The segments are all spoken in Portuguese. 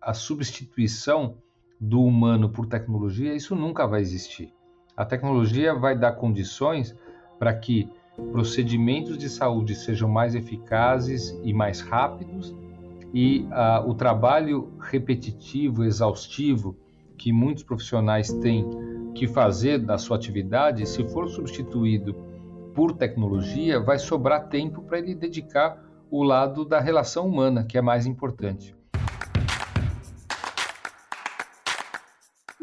a substituição do humano por tecnologia, isso nunca vai existir. A tecnologia vai dar condições para que procedimentos de saúde sejam mais eficazes e mais rápidos e uh, o trabalho repetitivo, exaustivo que muitos profissionais têm que fazer da sua atividade, se for substituído por tecnologia, vai sobrar tempo para ele dedicar o lado da relação humana, que é mais importante.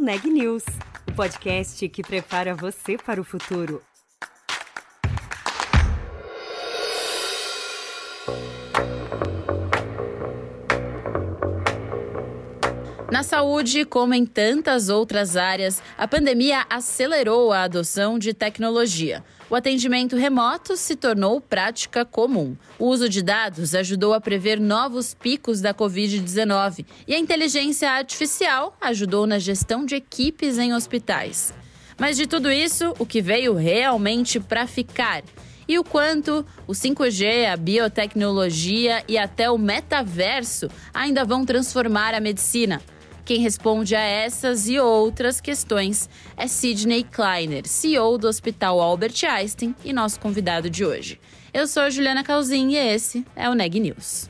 Neg News, o podcast que prepara você para o futuro. Na saúde, como em tantas outras áreas, a pandemia acelerou a adoção de tecnologia. O atendimento remoto se tornou prática comum. O uso de dados ajudou a prever novos picos da Covid-19 e a inteligência artificial ajudou na gestão de equipes em hospitais. Mas de tudo isso, o que veio realmente para ficar? E o quanto o 5G, a biotecnologia e até o metaverso ainda vão transformar a medicina? Quem responde a essas e outras questões é Sidney Kleiner, CEO do Hospital Albert Einstein e nosso convidado de hoje. Eu sou a Juliana Calzin e esse é o Neg News.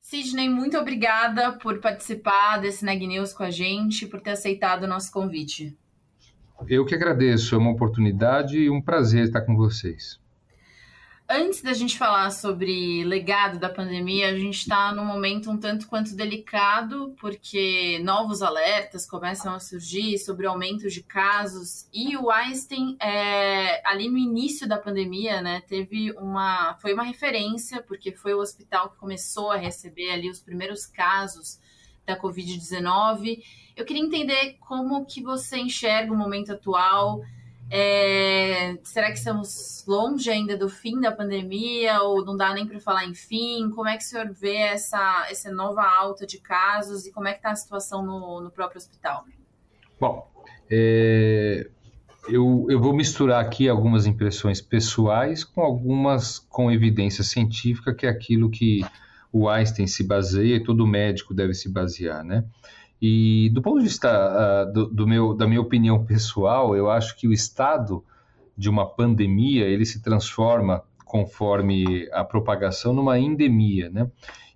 Sidney, muito obrigada por participar desse Neg News com a gente, por ter aceitado o nosso convite. Eu que agradeço, é uma oportunidade e um prazer estar com vocês. Antes da gente falar sobre legado da pandemia, a gente está num momento um tanto quanto delicado, porque novos alertas começam a surgir sobre o aumento de casos. E o Einstein, é, ali no início da pandemia, né, teve uma. foi uma referência, porque foi o hospital que começou a receber ali os primeiros casos da Covid-19. Eu queria entender como que você enxerga o momento atual é, será que estamos longe ainda do fim da pandemia ou não dá nem para falar em fim? Como é que o senhor vê essa, essa nova alta de casos e como é que está a situação no, no próprio hospital? Bom, é, eu, eu vou misturar aqui algumas impressões pessoais com algumas com evidência científica, que é aquilo que o Einstein se baseia e todo médico deve se basear, né? E do ponto de vista uh, do, do, meu, da minha opinião pessoal, eu acho que o estado de uma pandemia ele se transforma conforme a propagação numa endemia, né?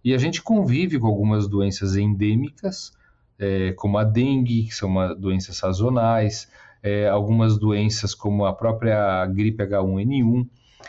E a gente convive com algumas doenças endêmicas, é, como a dengue, que são uma, doenças sazonais, é, algumas doenças como a própria gripe H1N1.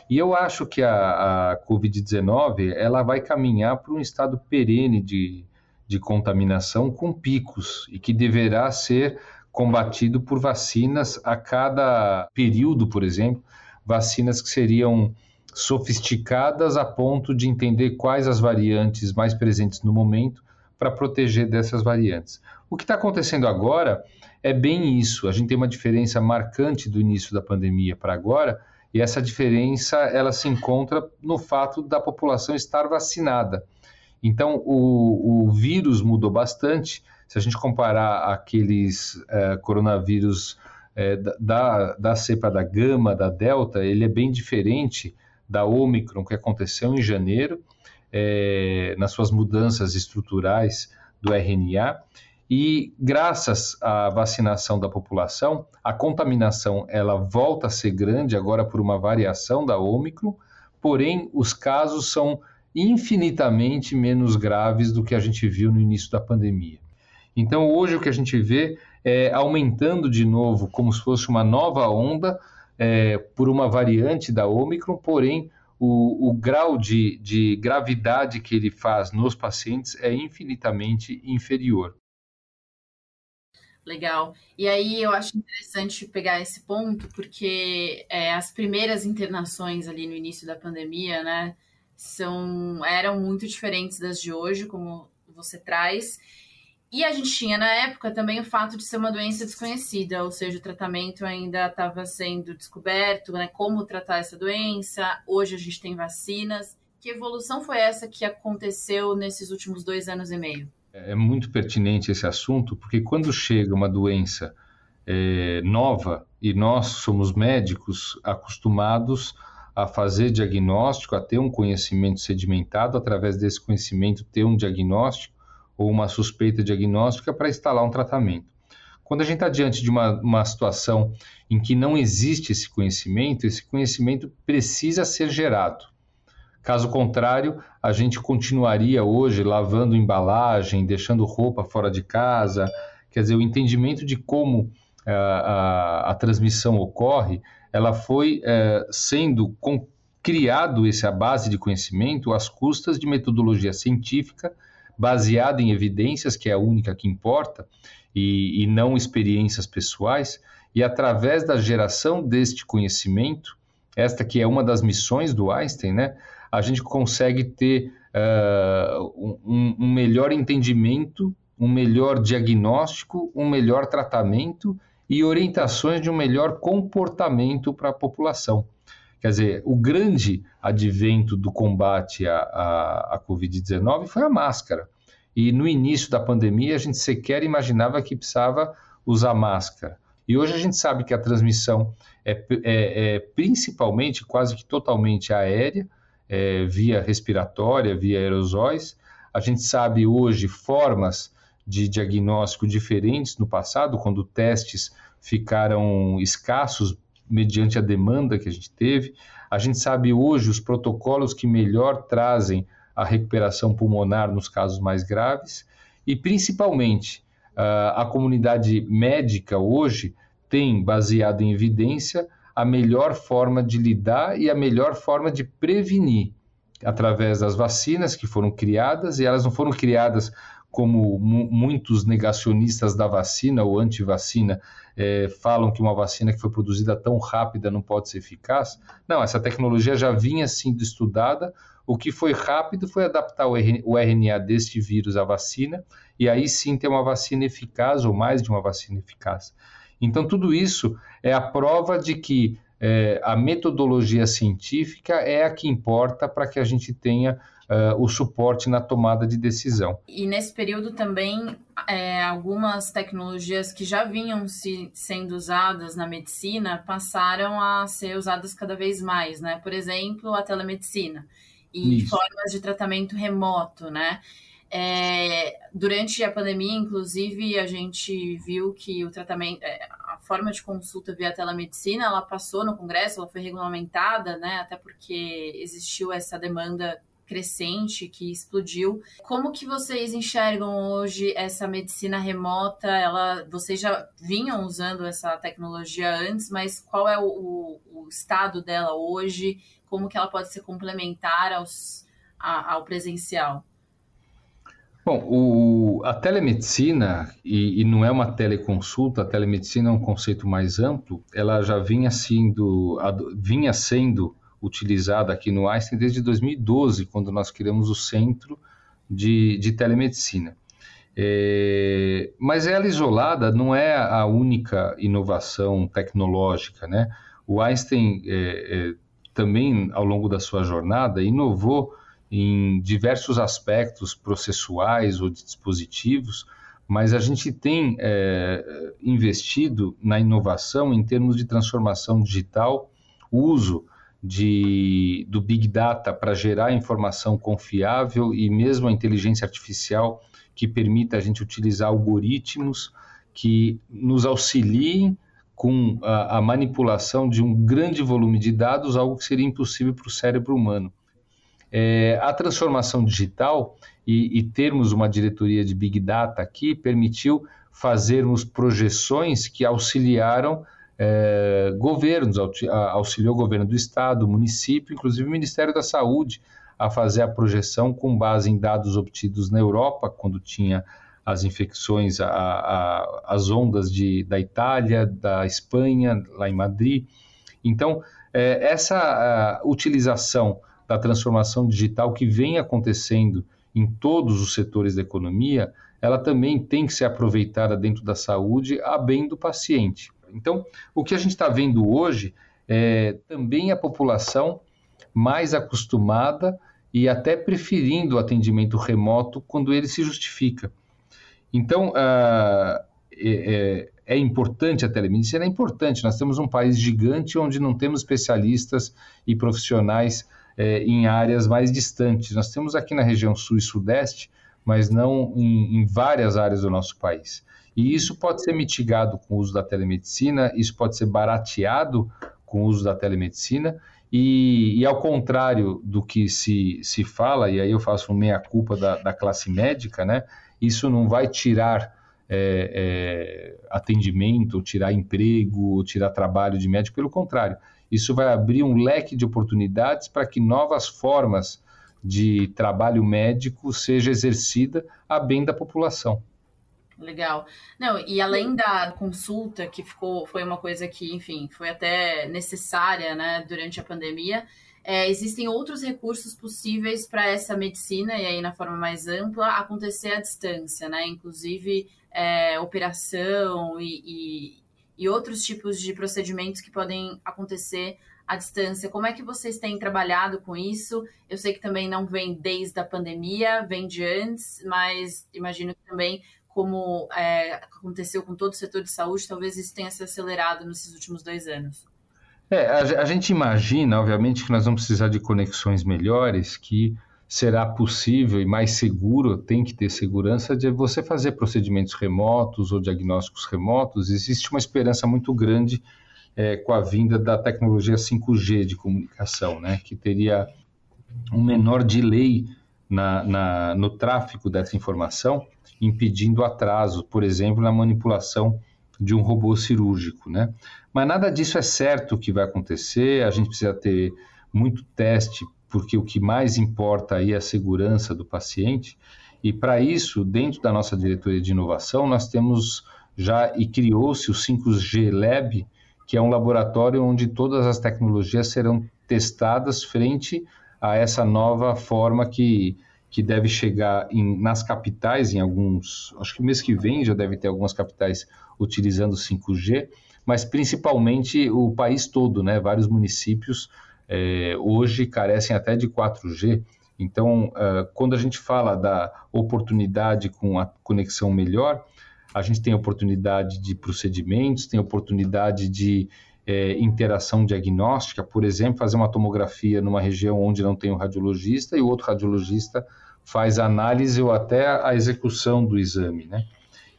E eu acho que a, a Covid-19 ela vai caminhar para um estado perene de, de contaminação com picos e que deverá ser combatido por vacinas a cada período, por exemplo, vacinas que seriam sofisticadas a ponto de entender quais as variantes mais presentes no momento para proteger dessas variantes. O que está acontecendo agora é bem isso. A gente tem uma diferença marcante do início da pandemia para agora, e essa diferença ela se encontra no fato da população estar vacinada. Então, o, o vírus mudou bastante. Se a gente comparar aqueles é, coronavírus é, da, da cepa da gama, da delta, ele é bem diferente da Omicron que aconteceu em janeiro, é, nas suas mudanças estruturais do RNA. E graças à vacinação da população, a contaminação ela volta a ser grande agora por uma variação da Omicron, porém os casos são infinitamente menos graves do que a gente viu no início da pandemia. Então, hoje o que a gente vê é aumentando de novo, como se fosse uma nova onda, é, por uma variante da Omicron, porém, o, o grau de, de gravidade que ele faz nos pacientes é infinitamente inferior. Legal. E aí eu acho interessante pegar esse ponto, porque é, as primeiras internações ali no início da pandemia, né, são eram muito diferentes das de hoje, como você traz. E a gente tinha na época também o fato de ser uma doença desconhecida, ou seja, o tratamento ainda estava sendo descoberto, né? Como tratar essa doença. Hoje a gente tem vacinas. Que evolução foi essa que aconteceu nesses últimos dois anos e meio? É, é muito pertinente esse assunto, porque quando chega uma doença é, nova e nós somos médicos acostumados a fazer diagnóstico, a ter um conhecimento sedimentado, através desse conhecimento ter um diagnóstico ou uma suspeita diagnóstica para instalar um tratamento. Quando a gente está diante de uma, uma situação em que não existe esse conhecimento, esse conhecimento precisa ser gerado. Caso contrário, a gente continuaria hoje lavando embalagem, deixando roupa fora de casa. Quer dizer, o entendimento de como a, eh, a, a transmissão ocorre ela foi é, sendo com, criado essa base de conhecimento às custas de metodologia científica baseada em evidências, que é a única que importa, e, e não experiências pessoais, e através da geração deste conhecimento, esta que é uma das missões do Einstein, né, a gente consegue ter uh, um, um melhor entendimento, um melhor diagnóstico, um melhor tratamento e orientações de um melhor comportamento para a população. Quer dizer, o grande advento do combate à, à, à Covid-19 foi a máscara. E no início da pandemia, a gente sequer imaginava que precisava usar máscara. E hoje a gente sabe que a transmissão é, é, é principalmente, quase que totalmente aérea, é, via respiratória, via aerosóis. A gente sabe hoje formas de diagnóstico diferentes no passado, quando testes ficaram escassos mediante a demanda que a gente teve. A gente sabe hoje os protocolos que melhor trazem a recuperação pulmonar nos casos mais graves e, principalmente, a comunidade médica hoje tem, baseado em evidência, a melhor forma de lidar e a melhor forma de prevenir através das vacinas que foram criadas, e elas não foram criadas como muitos negacionistas da vacina ou anti-vacina é, falam que uma vacina que foi produzida tão rápida não pode ser eficaz. Não, essa tecnologia já vinha sendo estudada. O que foi rápido foi adaptar o RNA deste vírus à vacina e aí sim ter uma vacina eficaz ou mais de uma vacina eficaz. Então, tudo isso é a prova de que é, a metodologia científica é a que importa para que a gente tenha uh, o suporte na tomada de decisão. E nesse período também, é, algumas tecnologias que já vinham se, sendo usadas na medicina passaram a ser usadas cada vez mais, né? Por exemplo, a telemedicina e Isso. formas de tratamento remoto, né? É, durante a pandemia, inclusive, a gente viu que o tratamento, a forma de consulta via telemedicina, ela passou no Congresso, ela foi regulamentada, né? Até porque existiu essa demanda crescente que explodiu. Como que vocês enxergam hoje essa medicina remota? Ela, vocês já vinham usando essa tecnologia antes, mas qual é o, o estado dela hoje? Como que ela pode ser complementar aos, a, ao presencial? Bom, o, a telemedicina, e, e, não é uma teleconsulta, a telemedicina é um conceito mais amplo, ela já vinha sendo, vinha sendo utilizada aqui no Einstein desde 2012, quando nós criamos o Centro de, de Telemedicina. É, mas ela isolada não é a única inovação tecnológica, né? O Einstein é, é, também, ao longo da sua jornada, inovou em diversos aspectos processuais ou de dispositivos, mas a gente tem é, investido na inovação em termos de transformação digital, uso de, do Big Data para gerar informação confiável e mesmo a inteligência artificial que permita a gente utilizar algoritmos que nos auxiliem com a, a manipulação de um grande volume de dados, algo que seria impossível para o cérebro humano. É, a transformação digital e, e, termos uma diretoria de Big Data aqui permitiu fazermos projeções que auxiliaram é, governos, auxiliou o governo do estado, município, inclusive o Ministério da Saúde, a fazer a projeção com base em dados obtidos na Europa, quando tinha as infecções, a, a, as ondas de, da Itália, da Espanha, lá em Madrid. Então, é, essa utilização da transformação digital que vem acontecendo em todos os setores da economia, ela também tem que ser aproveitada dentro da saúde a bem do paciente. Então, o que a gente está vendo hoje é também a população mais acostumada e até preferindo o atendimento remoto quando ele se justifica. Então, uh, é, é, importante a telemedicina? É importante. Nós temos um país gigante onde não temos especialistas e profissionais é, em áreas mais distantes. Nós temos aqui na região sul e sudeste, mas não em, em várias áreas do nosso país. E isso pode ser mitigado com o uso da telemedicina, isso pode ser barateado com o uso da telemedicina. E, e, ao contrário do que se, se fala, e aí eu faço meia-culpa da, da classe médica, né? Isso não vai tirar é, é, atendimento, tirar emprego, tirar trabalho de médico, pelo contrário, isso vai abrir um leque de oportunidades para que novas formas de trabalho médico seja exercida a bem da população. Legal. Não, e além da consulta, que ficou, foi uma coisa que, enfim, foi até necessária, né, durante a pandemia, é, existem outros recursos possíveis para essa medicina, e aí na forma mais ampla, acontecer à distância, né? Inclusive é, operação e, e, e outros tipos de procedimentos que podem acontecer à distância. Como é que vocês têm trabalhado com isso? Eu sei que também não vem desde a pandemia, vem de antes, mas imagino que também como é, aconteceu com todo o setor de saúde, talvez isso tenha se acelerado nesses últimos dois anos. É, a, a gente imagina, obviamente, que nós vamos precisar de conexões melhores, que será possível e mais seguro, tem que ter segurança de você fazer procedimentos remotos ou diagnósticos remotos. Existe uma esperança muito grande é, com a vinda da tecnologia 5G de comunicação, né, que teria um menor delay na, na, no tráfego dessa informação impedindo atraso, por exemplo, na manipulação de um robô cirúrgico, né? Mas nada disso é certo que vai acontecer, a gente precisa ter muito teste, porque o que mais importa aí é a segurança do paciente, e para isso, dentro da nossa diretoria de inovação, nós temos já e criou-se o 5G Lab, que é um laboratório onde todas as tecnologias serão testadas frente a essa nova forma que que deve chegar em, nas capitais, em alguns, acho que mês que vem já deve ter algumas capitais utilizando 5G, mas principalmente o país todo, né? Vários municípios é, hoje carecem até de 4G. Então, uh, quando a gente fala da oportunidade com a conexão melhor, a gente tem oportunidade de procedimentos, tem oportunidade de é, interação diagnóstica, por exemplo, fazer uma tomografia numa região onde não tem um radiologista e o outro radiologista faz a análise ou até a execução do exame, né?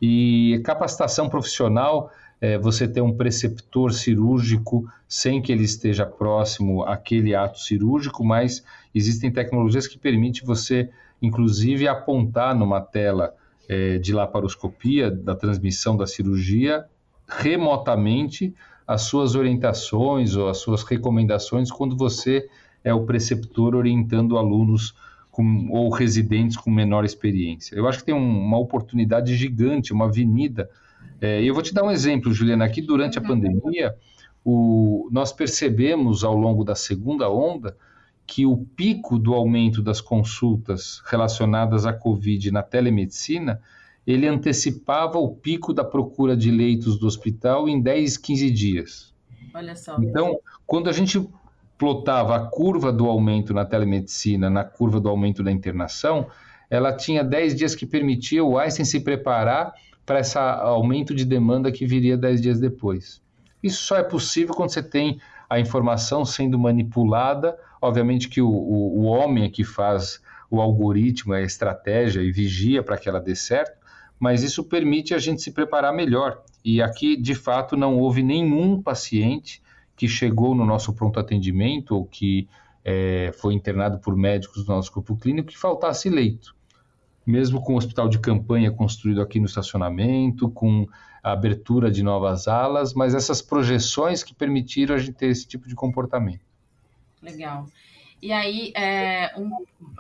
E capacitação profissional, é, você ter um preceptor cirúrgico sem que ele esteja próximo àquele ato cirúrgico, mas existem tecnologias que permitem você, inclusive, apontar numa tela é, de laparoscopia da transmissão da cirurgia remotamente as suas orientações ou as suas recomendações quando você é o preceptor orientando alunos com, ou residentes com menor experiência. Eu acho que tem um, uma oportunidade gigante, uma avenida. É, eu vou te dar um exemplo, Juliana. Aqui durante a uhum. pandemia, o, nós percebemos ao longo da segunda onda que o pico do aumento das consultas relacionadas à Covid na telemedicina ele antecipava o pico da procura de leitos do hospital em 10, 15 dias. Olha só. Então, quando a gente plotava a curva do aumento na telemedicina, na curva do aumento da internação, ela tinha 10 dias que permitia o Einstein se preparar para esse aumento de demanda que viria 10 dias depois. Isso só é possível quando você tem a informação sendo manipulada. Obviamente que o, o, o homem é que faz o algoritmo, a estratégia e vigia para que ela dê certo, mas isso permite a gente se preparar melhor. E aqui, de fato, não houve nenhum paciente que chegou no nosso pronto atendimento ou que é, foi internado por médicos do nosso grupo clínico que faltasse leito. Mesmo com o hospital de campanha construído aqui no estacionamento, com a abertura de novas alas, mas essas projeções que permitiram a gente ter esse tipo de comportamento. Legal. E aí, é, um,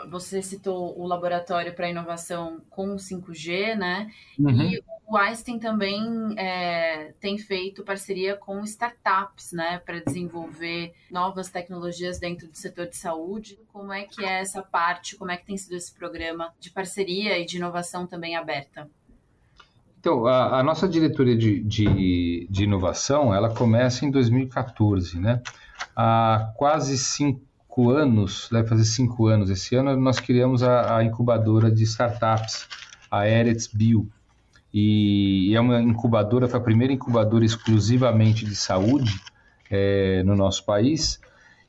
você citou o laboratório para inovação com 5G, né? Uhum. E o Einstein também é, tem feito parceria com startups, né, para desenvolver novas tecnologias dentro do setor de saúde. Como é que é essa parte? Como é que tem sido esse programa de parceria e de inovação também aberta? Então, a, a nossa diretoria de, de, de, inovação, ela começa em 2014, né? Há quase cinco anos, vai fazer cinco anos esse ano, nós criamos a, a incubadora de startups, a Eretz Bio, e, é uma incubadora, foi a primeira incubadora exclusivamente de saúde é, no nosso país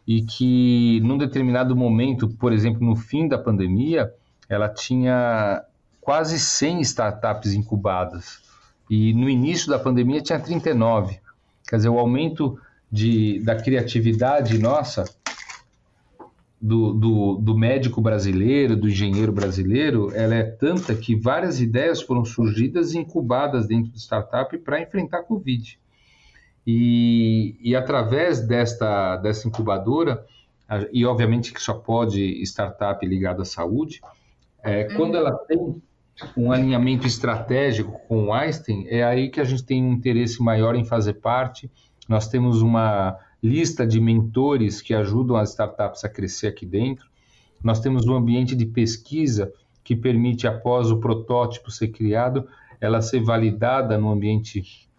e que num determinado momento, por exemplo, no fim da pandemia, ela tinha quase 100 startups incubadas e no início da pandemia tinha 39. Quer dizer, o aumento de, da criatividade nossa, do, do, do, médico brasileiro, do engenheiro brasileiro, ela é tanta que várias ideias foram surgidas e incubadas dentro do startup para enfrentar a Covid. E, e através desta, dessa incubadora, e obviamente que só pode startup ligada à saúde, é, uhum. quando ela tem um alinhamento estratégico com o Einstein, é aí que a gente tem um interesse maior em fazer parte. Nós temos uma lista de mentores que ajudam as startups a crescer aqui dentro. Nós temos um ambiente de pesquisa que permite, após o protótipo ser criado, ela ser validada no ambiente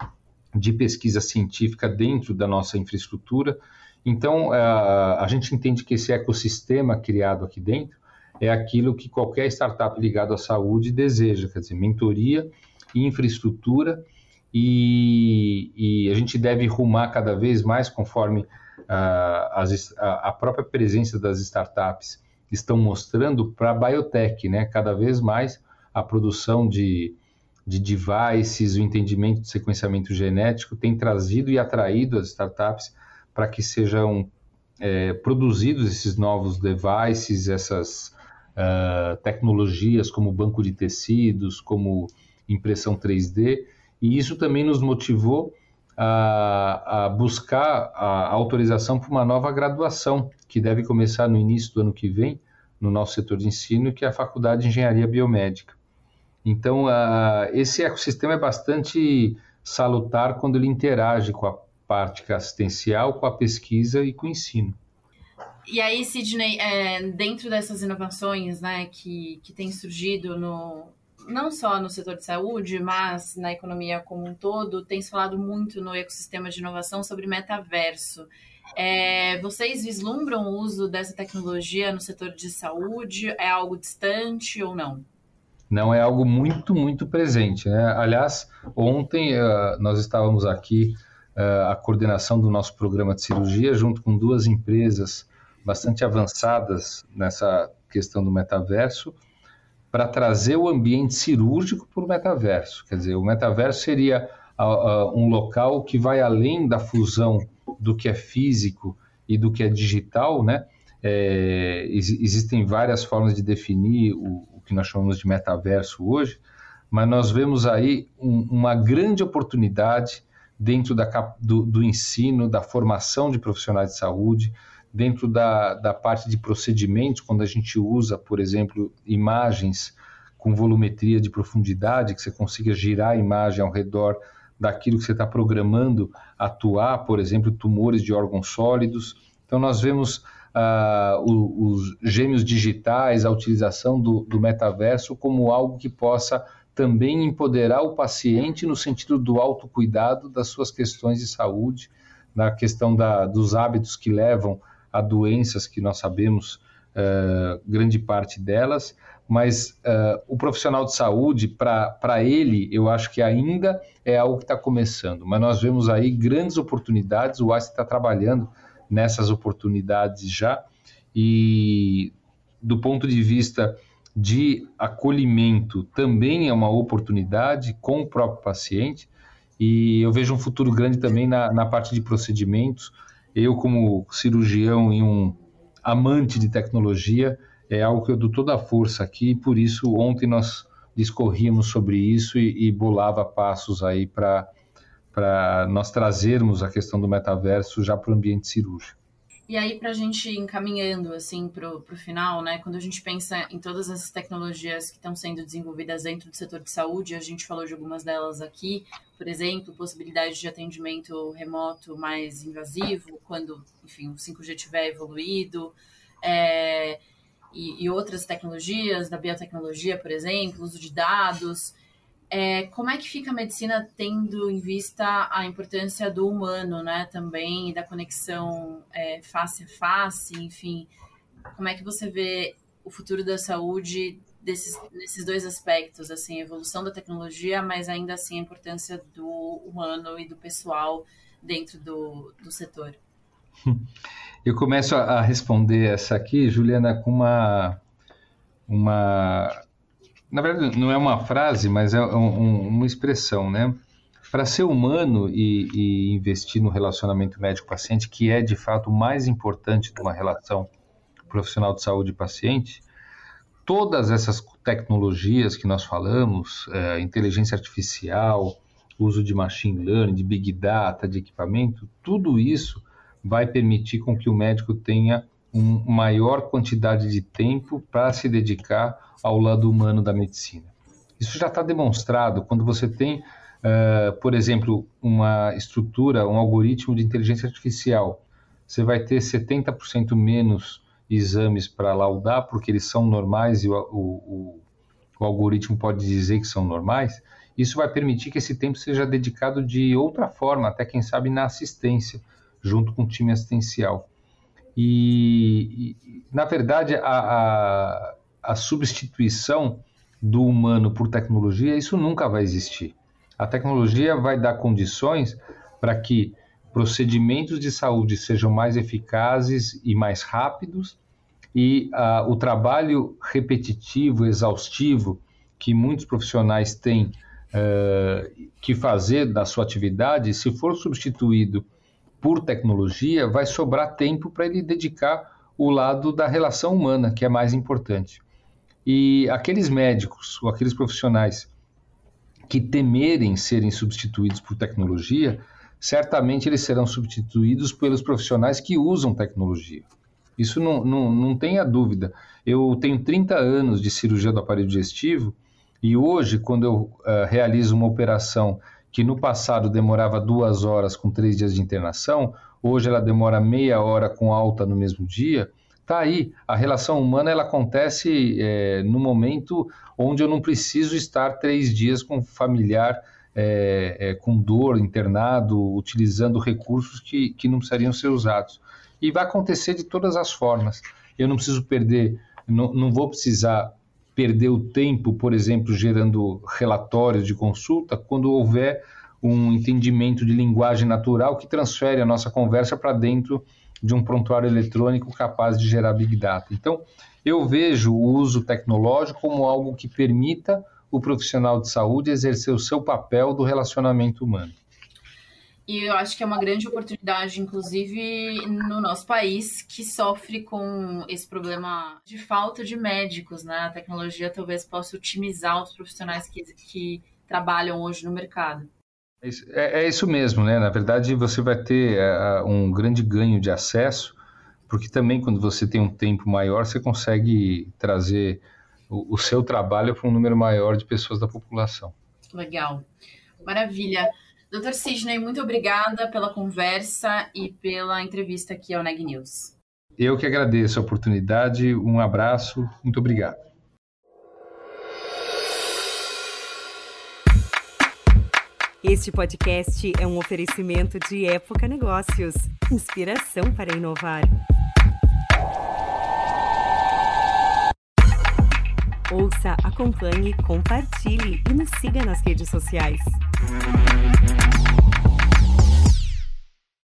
de pesquisa científica dentro da nossa infraestrutura. Então, a gente entende que esse ecossistema criado aqui dentro é aquilo que qualquer startup ligado à saúde deseja, quer dizer, mentoria, infraestrutura e, e a gente deve rumar cada vez mais conforme uh, as, a, a, própria presença das startups estão mostrando para a biotech, né? Cada vez mais a produção de, de devices, o entendimento de sequenciamento genético tem trazido e atraído as startups para que sejam é, produzidos esses novos devices, essas uh, tecnologias como banco de tecidos, como impressão 3D, e isso também nos motivou a, a buscar a autorização para uma nova graduação, que deve começar no início do ano que vem, no nosso setor de ensino, que é a Faculdade de Engenharia Biomédica. Então, uh, esse ecossistema é bastante salutar quando ele interage com a parte assistencial, com a pesquisa e com o ensino. E aí, Sidney, é, dentro dessas inovações né, que, que têm surgido no, não só no setor de saúde, mas na economia como um todo, tem se falado muito no ecossistema de inovação sobre metaverso. É, vocês vislumbram o uso dessa tecnologia no setor de saúde? É algo distante ou não? Não, é algo muito, muito presente. Né? Aliás, ontem uh, nós estávamos aqui, uh, a coordenação do nosso programa de cirurgia, junto com duas empresas bastante avançadas nessa questão do metaverso para trazer o ambiente cirúrgico para o metaverso. Quer dizer, o metaverso seria uh, uh, um local que vai além da fusão do que é físico e do que é digital, né? É, ex existem várias formas de definir o, o, que nós chamamos de metaverso hoje, mas nós vemos aí um, uma grande oportunidade dentro da, do, do ensino, da formação de profissionais de saúde, dentro da, da parte de procedimentos, quando a gente usa, por exemplo, imagens com volumetria de profundidade, que você consiga girar a imagem ao redor daquilo que você está programando atuar, por exemplo, tumores de órgãos sólidos. Então, nós vemos ah, os, gêmeos digitais, a utilização do, do metaverso como algo que possa também empoderar o paciente no sentido do autocuidado das suas questões de saúde, na questão da, dos hábitos que levam a doenças que nós sabemos uh, grande parte delas, mas uh, o profissional de saúde, para ele, eu acho que ainda é algo que está começando, mas nós vemos aí grandes oportunidades, o AIS está trabalhando nessas oportunidades já, e do ponto de vista de acolhimento também é uma oportunidade com o próprio paciente, e eu vejo um futuro grande também na, na parte de procedimentos, eu, como cirurgião e um amante de tecnologia, é algo que eu dou toda a força aqui, e por isso ontem nós discorríamos sobre isso e, e bolava passos aí para nós trazermos a questão do metaverso já para o ambiente cirúrgico. E aí, para a gente encaminhando assim para o final, né? Quando a gente pensa em todas essas tecnologias que estão sendo desenvolvidas dentro do setor de saúde, a gente falou de algumas delas aqui, por exemplo, possibilidade de atendimento remoto mais invasivo, quando, enfim, o 5G tiver evoluído, é, e, e outras tecnologias, da biotecnologia, por exemplo, uso de dados. É, como é que fica a medicina tendo em vista a importância do humano, né, também, da conexão é, face a face, enfim, como é que você vê o futuro da saúde desses, nesses dois aspectos, assim, a evolução da tecnologia, mas ainda assim a importância do humano e do pessoal dentro do, do setor? Eu começo a responder essa aqui, Juliana, com uma, uma. Na verdade, não é uma frase, mas é um, uma expressão, né? Para ser humano e, e investir no relacionamento médico-paciente, que é de fato o mais importante de uma relação profissional de saúde paciente, todas essas tecnologias que nós falamos, é, inteligência artificial, uso de machine learning, de big data, de equipamento, tudo isso vai permitir com que o médico tenha uma maior quantidade de tempo para se dedicar ao lado humano da medicina. Isso já está demonstrado quando você tem, uh, por exemplo, uma estrutura, um algoritmo de inteligência artificial. Você vai ter 70% menos exames para laudar, porque eles são normais e o, o, o, algoritmo pode dizer que são normais, isso vai permitir que esse tempo seja dedicado de outra forma, até quem sabe na assistência, junto com o time assistencial. E, e na verdade, a, a, a substituição do humano por tecnologia, isso nunca vai existir. A tecnologia vai dar condições para que procedimentos de saúde sejam mais eficazes e mais rápidos, e o trabalho repetitivo, exaustivo, que muitos profissionais têm uh, que fazer da sua atividade, se for substituído por tecnologia, vai sobrar tempo para ele dedicar o lado da relação humana, que é mais importante. E aqueles médicos ou aqueles profissionais que temerem serem substituídos por tecnologia, certamente eles serão substituídos pelos profissionais que usam tecnologia. Isso não, não, não tenha dúvida. Eu tenho 30 anos de cirurgia do aparelho digestivo e hoje, quando eu uh, realizo uma operação que no passado demorava duas horas com três dias de internação, hoje ela demora meia hora com alta no mesmo dia. Tá aí, a relação humana ela acontece é, no momento onde eu não preciso estar três dias com familiar é, é, com dor, internado, utilizando recursos que, que não precisariam ser usados. E vai acontecer de todas as formas. Eu não preciso perder, não, não vou precisar perder o tempo, por exemplo, gerando relatórios de consulta, quando houver um entendimento de linguagem natural que transfere a nossa conversa para dentro de um prontuário eletrônico capaz de gerar Big Data. Então, eu vejo o uso tecnológico como algo que permita o profissional de saúde exercer o seu papel do relacionamento humano. E eu acho que é uma grande oportunidade, inclusive no nosso país, que sofre com esse problema de falta de médicos, né? A tecnologia talvez possa otimizar os profissionais que, que trabalham hoje no mercado. É, é isso mesmo, né? Na verdade, você vai ter é, um grande ganho de acesso, porque também quando você tem um tempo maior, você consegue trazer o, o seu trabalho para um número maior de pessoas da população. Legal. Maravilha. Doutor Sidney, muito obrigada pela conversa e pela entrevista aqui ao Neg News. Eu que agradeço a oportunidade, um abraço, muito obrigado. Este podcast é um oferecimento de Época Negócios inspiração para inovar. Ouça, acompanhe, compartilhe e nos siga nas redes sociais.